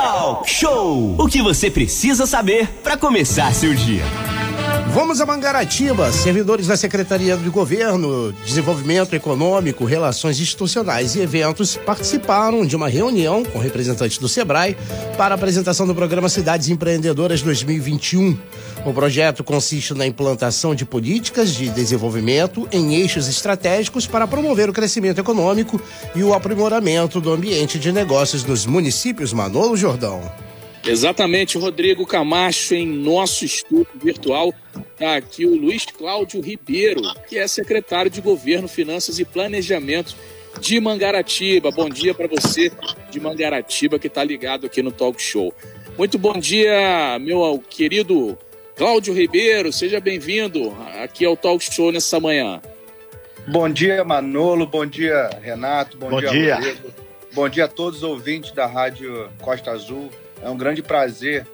Talk Show! O que você precisa saber para começar seu dia. Vamos a Mangaratiba. Servidores da Secretaria de Governo, Desenvolvimento Econômico, Relações Institucionais e Eventos participaram de uma reunião com representantes do SEBRAE para a apresentação do programa Cidades Empreendedoras 2021. O projeto consiste na implantação de políticas de desenvolvimento em eixos estratégicos para promover o crescimento econômico e o aprimoramento do ambiente de negócios dos municípios Manolo Jordão. Exatamente, Rodrigo Camacho, em nosso estúdio virtual, está aqui o Luiz Cláudio Ribeiro, que é secretário de Governo, Finanças e Planejamento de Mangaratiba. Bom dia para você de Mangaratiba que está ligado aqui no Talk Show. Muito bom dia, meu querido Cláudio Ribeiro, seja bem-vindo aqui ao Talk Show nessa manhã. Bom dia, Manolo, bom dia, Renato, bom, bom dia, dia. Rodrigo. Bom dia a todos os ouvintes da Rádio Costa Azul. É um grande prazer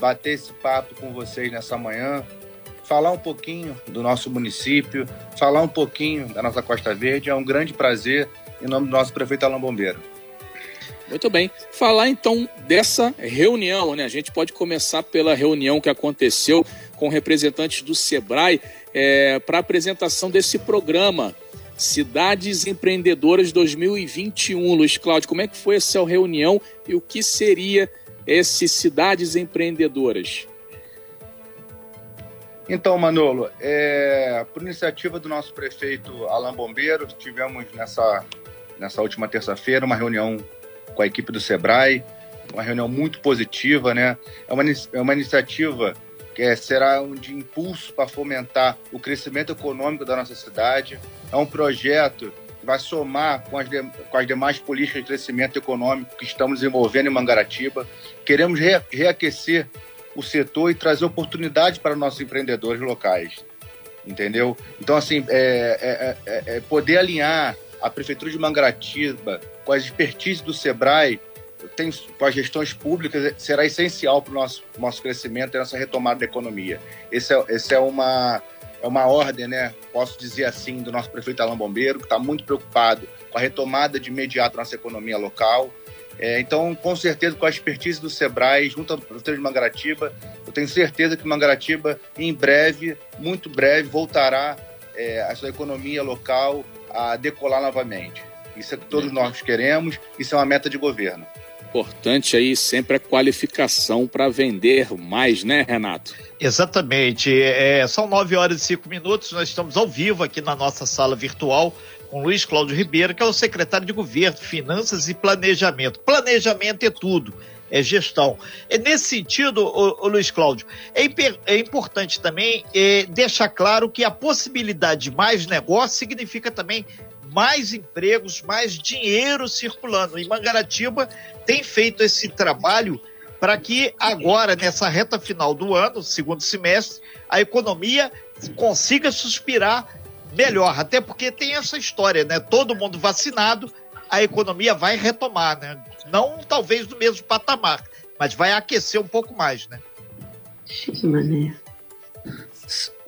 bater esse papo com vocês nessa manhã, falar um pouquinho do nosso município, falar um pouquinho da nossa Costa Verde. É um grande prazer em nome do nosso prefeito Alain Bombeiro. Muito bem. Falar então dessa reunião, né? A gente pode começar pela reunião que aconteceu com representantes do Sebrae é, para apresentação desse programa Cidades Empreendedoras 2021. Luiz Cláudio, como é que foi essa reunião e o que seria esse Cidades Empreendedoras? Então, Manolo, é, por iniciativa do nosso prefeito Alain Bombeiro, tivemos nessa, nessa última terça-feira uma reunião com a equipe do Sebrae, uma reunião muito positiva, né? É uma, é uma iniciativa que é, será um de impulso para fomentar o crescimento econômico da nossa cidade. É um projeto que vai somar com as, de, com as demais políticas de crescimento econômico que estamos desenvolvendo em Mangaratiba. Queremos re, reaquecer o setor e trazer oportunidade para nossos empreendedores locais, entendeu? Então, assim, é, é, é, é poder alinhar a Prefeitura de Mangaratiba com as expertise do SEBRAE, tem, com as gestões públicas, será essencial para o nosso, nosso crescimento e nossa retomada da economia. Esse é, esse é uma é uma ordem, né? Posso dizer assim, do nosso prefeito Alain Bombeiro, que está muito preocupado com a retomada de imediato da nossa economia local. É, então, com certeza, com a expertise do Sebrae, junto ao Prefeitura de Mangaratiba, eu tenho certeza que Mangaratiba, em breve, muito breve, voltará é, a sua economia local a decolar novamente. Isso é que todos nós queremos, isso é uma meta de governo. Importante aí sempre a qualificação para vender mais, né, Renato? Exatamente. É, são nove horas e cinco minutos, nós estamos ao vivo aqui na nossa sala virtual com Luiz Cláudio Ribeiro, que é o secretário de Governo, Finanças e Planejamento. Planejamento é tudo, é gestão. É nesse sentido, ô, ô Luiz Cláudio, é, é importante também é, deixar claro que a possibilidade de mais negócio significa também mais empregos, mais dinheiro circulando. E Mangaratiba tem feito esse trabalho para que agora, nessa reta final do ano, segundo semestre, a economia consiga suspirar melhor. Até porque tem essa história, né? Todo mundo vacinado, a economia vai retomar, né? Não talvez do mesmo patamar, mas vai aquecer um pouco mais, né? Sim, mané.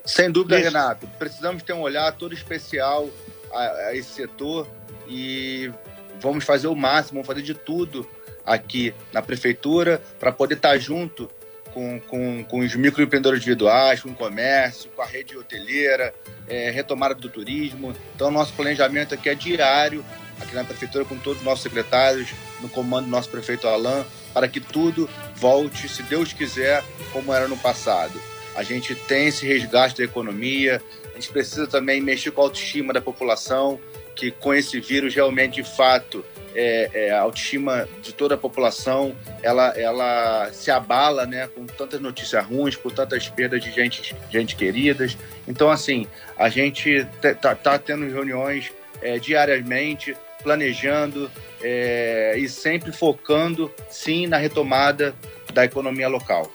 Sem dúvida, Isso. Renato. Precisamos ter um olhar todo especial a, a esse setor e vamos fazer o máximo, vamos fazer de tudo aqui na prefeitura para poder estar tá junto com, com, com os microempreendedores individuais, com o comércio, com a rede hoteleira, é, retomada do turismo. Então, nosso planejamento aqui é diário, aqui na prefeitura, com todos os nossos secretários, no comando do nosso prefeito Alain, para que tudo volte, se Deus quiser, como era no passado. A gente tem esse resgate da economia, a gente precisa também mexer com a autoestima da população, que com esse vírus realmente, de fato, é, é, a autoestima de toda a população ela, ela se abala né, com tantas notícias ruins, com tantas perdas de gente, gente queridas. Então, assim, a gente está tá tendo reuniões é, diariamente, planejando é, e sempre focando, sim, na retomada da economia local.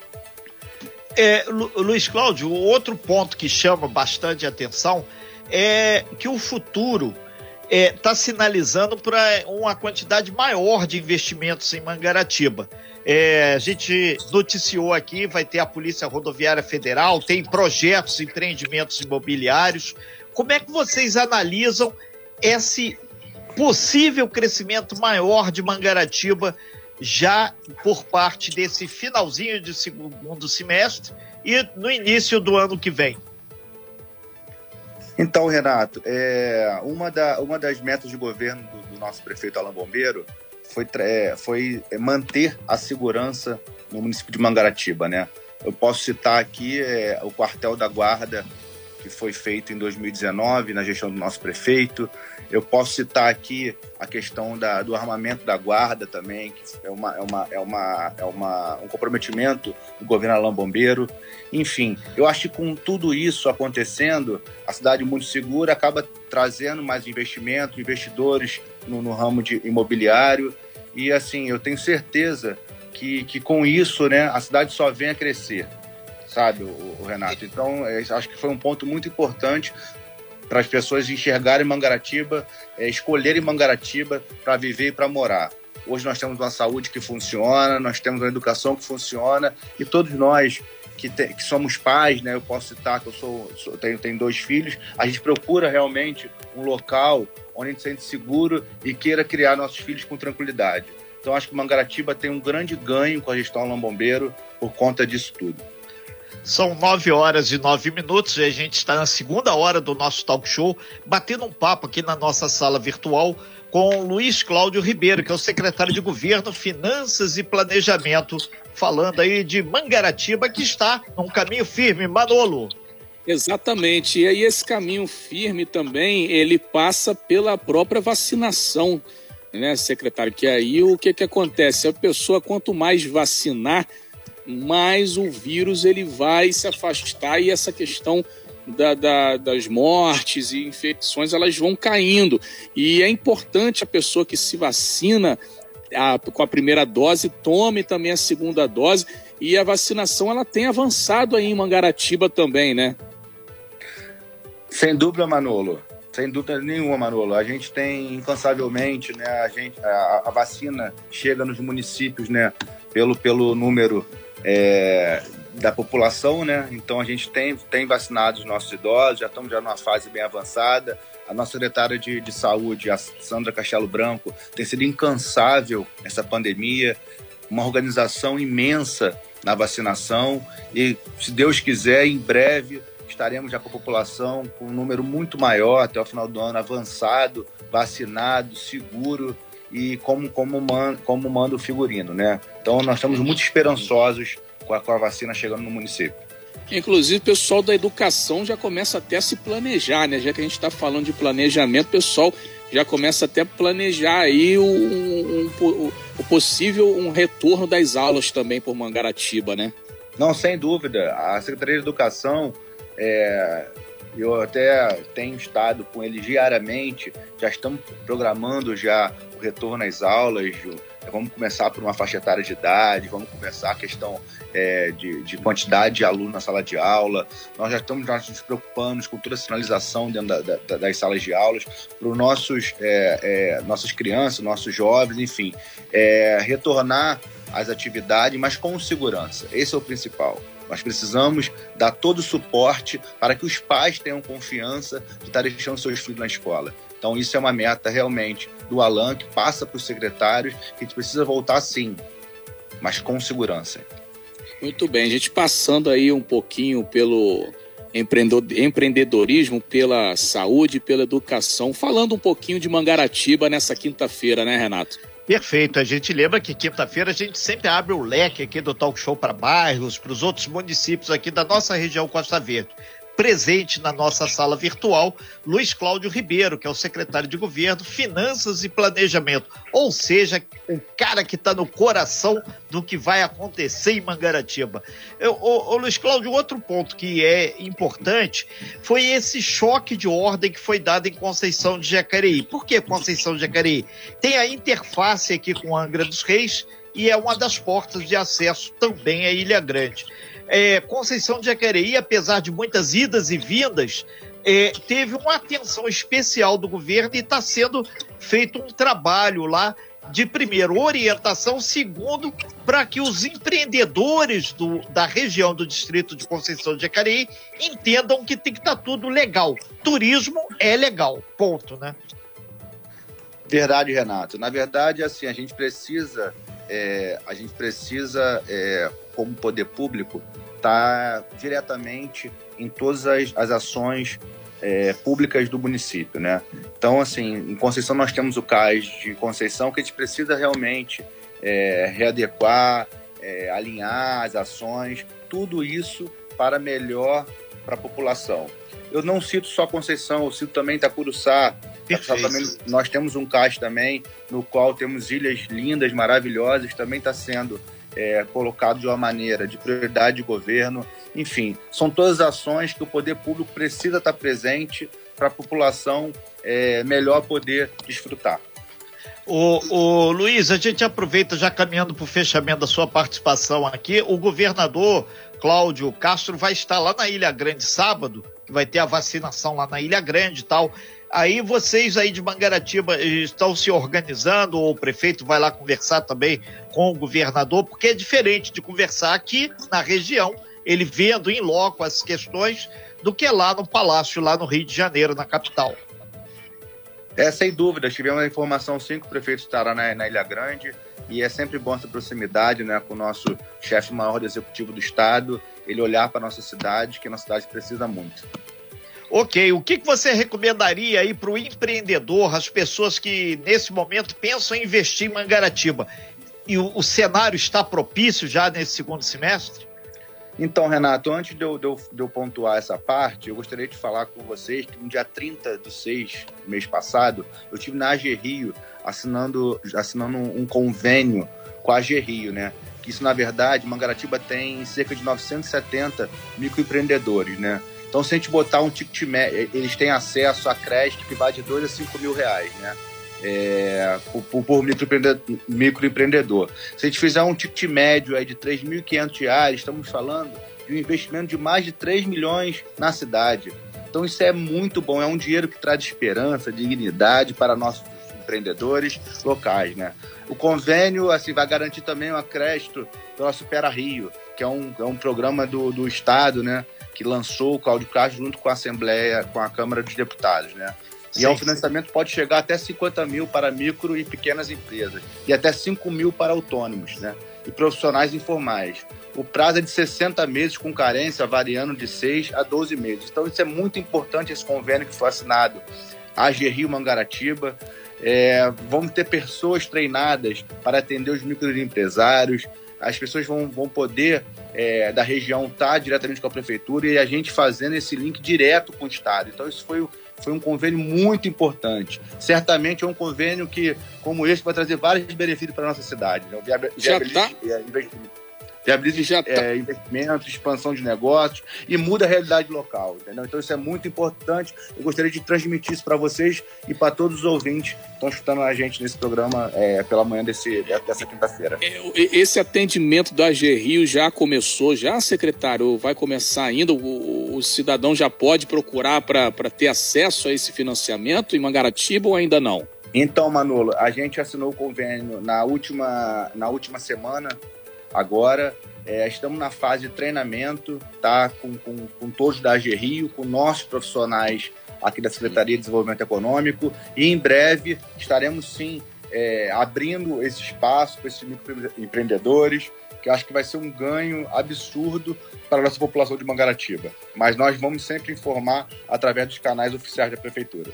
É, Lu, Luiz Cláudio, outro ponto que chama bastante atenção é que o futuro está é, tá sinalizando para uma quantidade maior de investimentos em Mangaratiba. É, a gente noticiou aqui, vai ter a Polícia Rodoviária Federal, tem projetos, empreendimentos imobiliários. Como é que vocês analisam esse possível crescimento maior de Mangaratiba já por parte desse finalzinho de segundo semestre e no início do ano que vem? Então, Renato, é, uma, da, uma das metas de governo do, do nosso prefeito Alain Bombeiro foi, é, foi manter a segurança no município de Mangaratiba, né? Eu posso citar aqui é, o quartel da guarda que foi feito em 2019 na gestão do nosso prefeito. Eu posso citar aqui a questão da, do armamento da guarda também, que é, uma, é, uma, é, uma, é uma, um comprometimento do governo Alain Bombeiro. Enfim, eu acho que com tudo isso acontecendo, a cidade muito segura acaba trazendo mais investimento, investidores no, no ramo de imobiliário. E assim, eu tenho certeza que, que com isso né, a cidade só vem a crescer sabe, o, Renato? Então, é, acho que foi um ponto muito importante para as pessoas enxergarem Mangaratiba, é, escolherem Mangaratiba para viver e para morar. Hoje nós temos uma saúde que funciona, nós temos uma educação que funciona e todos nós que, te, que somos pais, né? Eu posso citar que eu sou, sou, tenho, tenho dois filhos. A gente procura realmente um local onde a gente se sente seguro e queira criar nossos filhos com tranquilidade. Então acho que Mangaratiba tem um grande ganho com a gestão Lambombeiro por conta disso tudo. São nove horas e nove minutos e a gente está na segunda hora do nosso talk show, batendo um papo aqui na nossa sala virtual com Luiz Cláudio Ribeiro, que é o secretário de Governo, Finanças e Planejamento, falando aí de Mangaratiba, que está num caminho firme. Manolo. Exatamente. E aí esse caminho firme também, ele passa pela própria vacinação, né, secretário? Que aí o que, que acontece? A pessoa, quanto mais vacinar, mais o vírus ele vai se afastar e essa questão da, da, das mortes e infecções elas vão caindo. E é importante a pessoa que se vacina a, com a primeira dose tome também a segunda dose. E a vacinação ela tem avançado aí em Mangaratiba também, né? Sem dúvida, Manolo. Sem dúvida nenhuma, Manolo. A gente tem incansavelmente, né? A, gente, a, a vacina chega nos municípios, né? Pelo, pelo número é, da população, né? Então a gente tem, tem vacinado os nossos idosos, já estamos já numa fase bem avançada. A nossa secretária de, de saúde, a Sandra Castelo Branco, tem sido incansável nessa pandemia, uma organização imensa na vacinação e, se Deus quiser, em breve estaremos já com a população com um número muito maior até o final do ano, avançado, vacinado, seguro e como, como, man, como manda o figurino, né? Então nós estamos muito esperançosos com a, com a vacina chegando no município. Inclusive, o pessoal da educação já começa até a se planejar, né? Já que a gente está falando de planejamento, o pessoal já começa até a planejar aí o, um, um, o possível um retorno das aulas também por Mangaratiba, né? Não, sem dúvida. A Secretaria de Educação, é, eu até tenho estado com eles diariamente, já estamos programando já retorno às aulas, vamos começar por uma faixa etária de idade, vamos começar a questão é, de, de, quantidade de alunos na sala de aula. Nós já estamos já nos preocupando com toda a sinalização dentro da, da, das salas de aulas para os nossos é, é, nossas crianças, nossos jovens, enfim, é, retornar às atividades, mas com segurança. Esse é o principal. Nós precisamos dar todo o suporte para que os pais tenham confiança de estar deixando seus filhos na escola. Então, isso é uma meta realmente do Alan, que passa para os secretários, que a gente precisa voltar sim, mas com segurança. Muito bem, a gente passando aí um pouquinho pelo empreendedorismo, pela saúde, pela educação, falando um pouquinho de Mangaratiba nessa quinta-feira, né, Renato? Perfeito. A gente lembra que quinta-feira a gente sempre abre o leque aqui do talk show para bairros, para os outros municípios aqui da nossa região Costa Verde presente na nossa sala virtual, Luiz Cláudio Ribeiro, que é o secretário de Governo, Finanças e Planejamento, ou seja, o cara que está no coração do que vai acontecer em Mangaratiba. Eu, ô, ô, Luiz Cláudio, outro ponto que é importante foi esse choque de ordem que foi dado em Conceição de Jacareí. Por que Conceição de Jacareí? Tem a interface aqui com Angra dos Reis e é uma das portas de acesso também à Ilha Grande é, Conceição de Jacareí, apesar de muitas idas e vindas, é, teve uma atenção especial do governo e está sendo feito um trabalho lá de primeiro orientação, segundo para que os empreendedores do, da região do distrito de Conceição de Jacareí entendam que tem que estar tá tudo legal. Turismo é legal, ponto, né? Verdade, Renato. Na verdade, assim, a gente precisa é, a gente precisa, é, como poder público, estar tá diretamente em todas as, as ações é, públicas do município, né? Então, assim, em Conceição nós temos o CAIS de Conceição que a gente precisa realmente é, readequar, é, alinhar as ações, tudo isso para melhor para a população. Eu não cito só Conceição, eu cito também Itacuruçá. Também, nós temos um CAIS também, no qual temos ilhas lindas, maravilhosas, também está sendo é, colocado de uma maneira de prioridade de governo. Enfim, são todas ações que o poder público precisa estar presente para a população é, melhor poder desfrutar. O, o Luiz, a gente aproveita já caminhando para o fechamento da sua participação aqui. O governador Cláudio Castro vai estar lá na Ilha Grande sábado, vai ter a vacinação lá na Ilha Grande e tal. Aí vocês aí de Mangaratiba estão se organizando, ou o prefeito vai lá conversar também com o governador, porque é diferente de conversar aqui na região, ele vendo em loco as questões, do que lá no Palácio, lá no Rio de Janeiro, na capital. É, sem dúvida, tivemos a informação sim que o prefeito estará na, na Ilha Grande e é sempre bom essa proximidade né, com o nosso chefe maior do executivo do estado, ele olhar para a nossa cidade, que a nossa cidade precisa muito. Ok, o que, que você recomendaria aí para o empreendedor, as pessoas que nesse momento pensam em investir em Mangaratiba? E o, o cenário está propício já nesse segundo semestre? Então, Renato, antes de eu, de, eu, de eu, pontuar essa parte, eu gostaria de falar com vocês que no dia 30 do 6, mês passado, eu tive na AG Rio assinando, assinando um convênio com a AG Rio, né? Que isso, na verdade, Mangaratiba tem cerca de 970 microempreendedores, né? Então, se a gente botar um ticket médio, eles têm acesso a crédito que vai de 2 a 5 mil reais, né? É, por, por microempreendedor, microempreendedor. Se a gente fizer um ticket médio aí de 3.500 reais, estamos falando de um investimento de mais de 3 milhões na cidade. Então isso é muito bom, é um dinheiro que traz esperança, dignidade para nossos empreendedores locais, né? O convênio assim vai garantir também um crédito pela Supera Rio, que é um, é um programa do, do Estado, né? Que lançou o Cláudio Castro junto com a Assembleia, com a Câmara dos Deputados, né? E sim, é um financiamento sim. pode chegar até 50 mil para micro e pequenas empresas e até 5 mil para autônomos, né? E profissionais informais. O prazo é de 60 meses com carência, variando de 6 a 12 meses. Então isso é muito importante esse convênio que foi assinado a Rio Mangaratiba. É, vamos ter pessoas treinadas para atender os microempresários, as pessoas vão, vão poder, é, da região, estar tá diretamente com a prefeitura e a gente fazendo esse link direto com o Estado. Então, isso foi, foi um convênio muito importante. Certamente é um convênio que, como esse, vai trazer vários benefícios para a nossa cidade. Né? Já está? Viabiliza tá. é, investimentos, expansão de negócios e muda a realidade local, entendeu? Então isso é muito importante. Eu gostaria de transmitir isso para vocês e para todos os ouvintes que estão escutando a gente nesse programa é, pela manhã desse, dessa quinta-feira. É, esse atendimento da AG Rio já começou, já, secretário? Vai começar ainda? O, o cidadão já pode procurar para ter acesso a esse financiamento em Mangaratiba ou ainda não? Então, Manolo, a gente assinou o convênio na última, na última semana Agora, é, estamos na fase de treinamento, tá? Com, com, com todos da AG Rio, com nossos profissionais aqui da Secretaria de Desenvolvimento Econômico, e em breve estaremos sim é, abrindo esse espaço para esses microempreendedores, que acho que vai ser um ganho absurdo para a nossa população de Mangaratiba. Mas nós vamos sempre informar através dos canais oficiais da Prefeitura.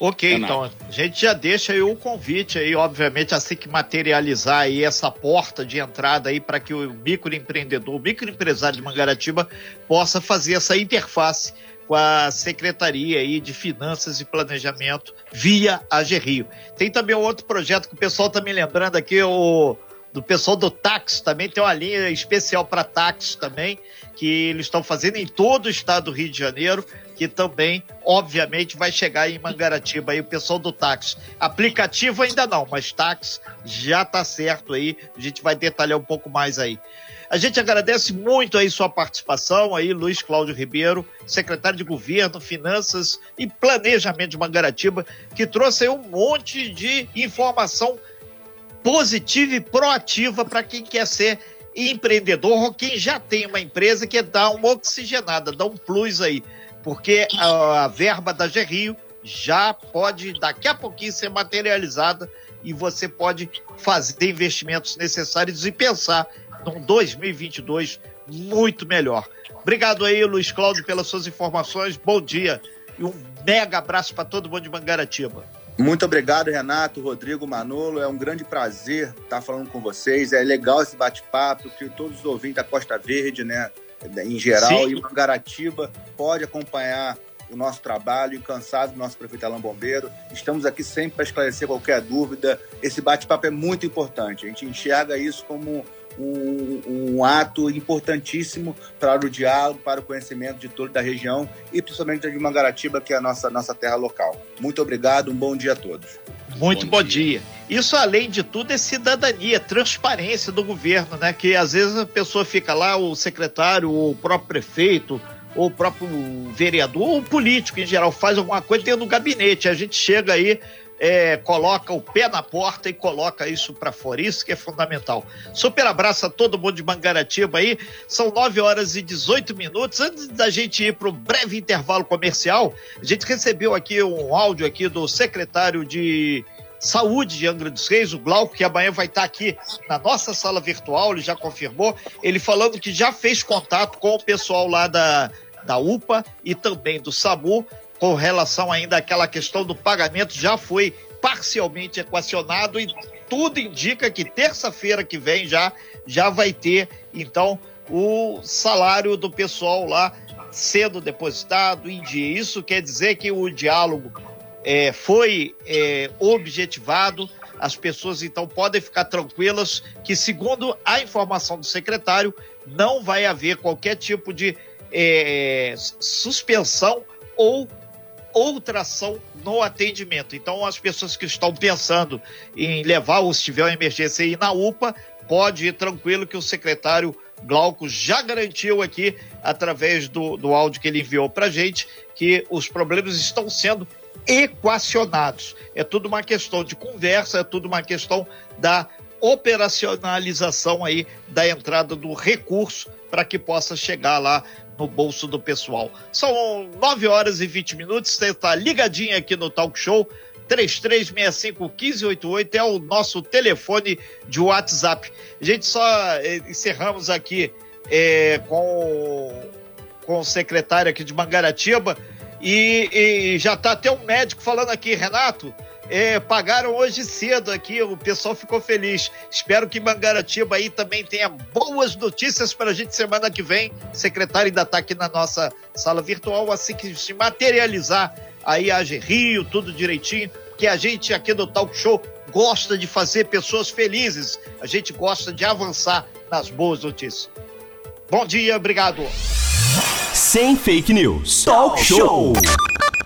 Ok, então a gente já deixa aí o convite aí, obviamente, assim que materializar aí essa porta de entrada aí para que o microempreendedor, o microempresário de Mangaratiba possa fazer essa interface com a Secretaria aí de Finanças e Planejamento via AGRIO. Tem também um outro projeto que o pessoal está me lembrando aqui, o do pessoal do táxi também tem uma linha especial para táxi também, que eles estão fazendo em todo o estado do Rio de Janeiro que também, obviamente, vai chegar em Mangaratiba aí o pessoal do táxi. Aplicativo ainda não, mas táxi já tá certo aí. A gente vai detalhar um pouco mais aí. A gente agradece muito aí sua participação aí, Luiz Cláudio Ribeiro, secretário de Governo, Finanças e Planejamento de Mangaratiba, que trouxe aí um monte de informação positiva e proativa para quem quer ser empreendedor ou quem já tem uma empresa que dá uma oxigenada, dá um plus aí porque a, a verba da Gerrio já pode daqui a pouquinho ser materializada e você pode fazer investimentos necessários e pensar num 2022 muito melhor. Obrigado aí, Luiz Cláudio, pelas suas informações. Bom dia e um mega abraço para todo mundo de Mangaratiba. Muito obrigado, Renato, Rodrigo, Manolo. É um grande prazer estar falando com vocês. É legal esse bate-papo, que todos os ouvintes da Costa Verde, né, em geral, Sim. e Mangaratiba pode acompanhar o nosso trabalho, incansável do nosso prefeito Alain Bombeiro. Estamos aqui sempre para esclarecer qualquer dúvida. Esse bate-papo é muito importante. A gente enxerga isso como um, um, ato importantíssimo para o diálogo, para o conhecimento de toda a região e principalmente de Mangaratiba, que é a nossa, nossa terra local. Muito obrigado, um bom dia a todos. Muito bom, bom dia. dia. Isso, além de tudo, é cidadania, transparência do governo, né? Que às vezes a pessoa fica lá, o secretário, o próprio prefeito, ou o próprio vereador, ou o político em geral, faz alguma coisa dentro do gabinete. A gente chega aí, é, coloca o pé na porta e coloca isso para fora. Isso que é fundamental. Super abraço a todo mundo de Mangaratiba aí. São 9 horas e 18 minutos. Antes da gente ir para o breve intervalo comercial, a gente recebeu aqui um áudio aqui do secretário de Saúde de Angra dos Reis, o Glauco, que amanhã vai estar aqui na nossa sala virtual, ele já confirmou, ele falando que já fez contato com o pessoal lá da, da UPA e também do SAMU, com relação ainda àquela questão do pagamento, já foi parcialmente equacionado e tudo indica que terça-feira que vem já, já vai ter, então, o salário do pessoal lá sendo depositado em dia. Isso quer dizer que o diálogo é, foi é, objetivado, as pessoas então podem ficar tranquilas que, segundo a informação do secretário, não vai haver qualquer tipo de é, suspensão ou outra ação no atendimento. Então, as pessoas que estão pensando em levar, ou se tiver uma emergência aí na UPA, pode ir tranquilo que o secretário Glauco já garantiu aqui, através do, do áudio que ele enviou para gente, que os problemas estão sendo equacionados. É tudo uma questão de conversa, é tudo uma questão da operacionalização aí da entrada do recurso para que possa chegar lá no bolso do pessoal. São 9 horas e 20 minutos, você está ligadinho aqui no Talk Show. 3365-1588 é o nosso telefone de WhatsApp. A gente só eh, encerramos aqui é, com, com o secretário aqui de Mangaratiba e, e já está até um médico falando aqui, Renato, é, pagaram hoje cedo aqui, o pessoal ficou feliz. Espero que Mangaratiba aí também tenha boas notícias para a gente semana que vem. O secretário ainda está aqui na nossa sala virtual, assim que se materializar aí a Rio, tudo direitinho, porque a gente aqui do Talk Show gosta de fazer pessoas felizes, a gente gosta de avançar nas boas notícias. Bom dia, obrigado. Sem fake news. Talk Show.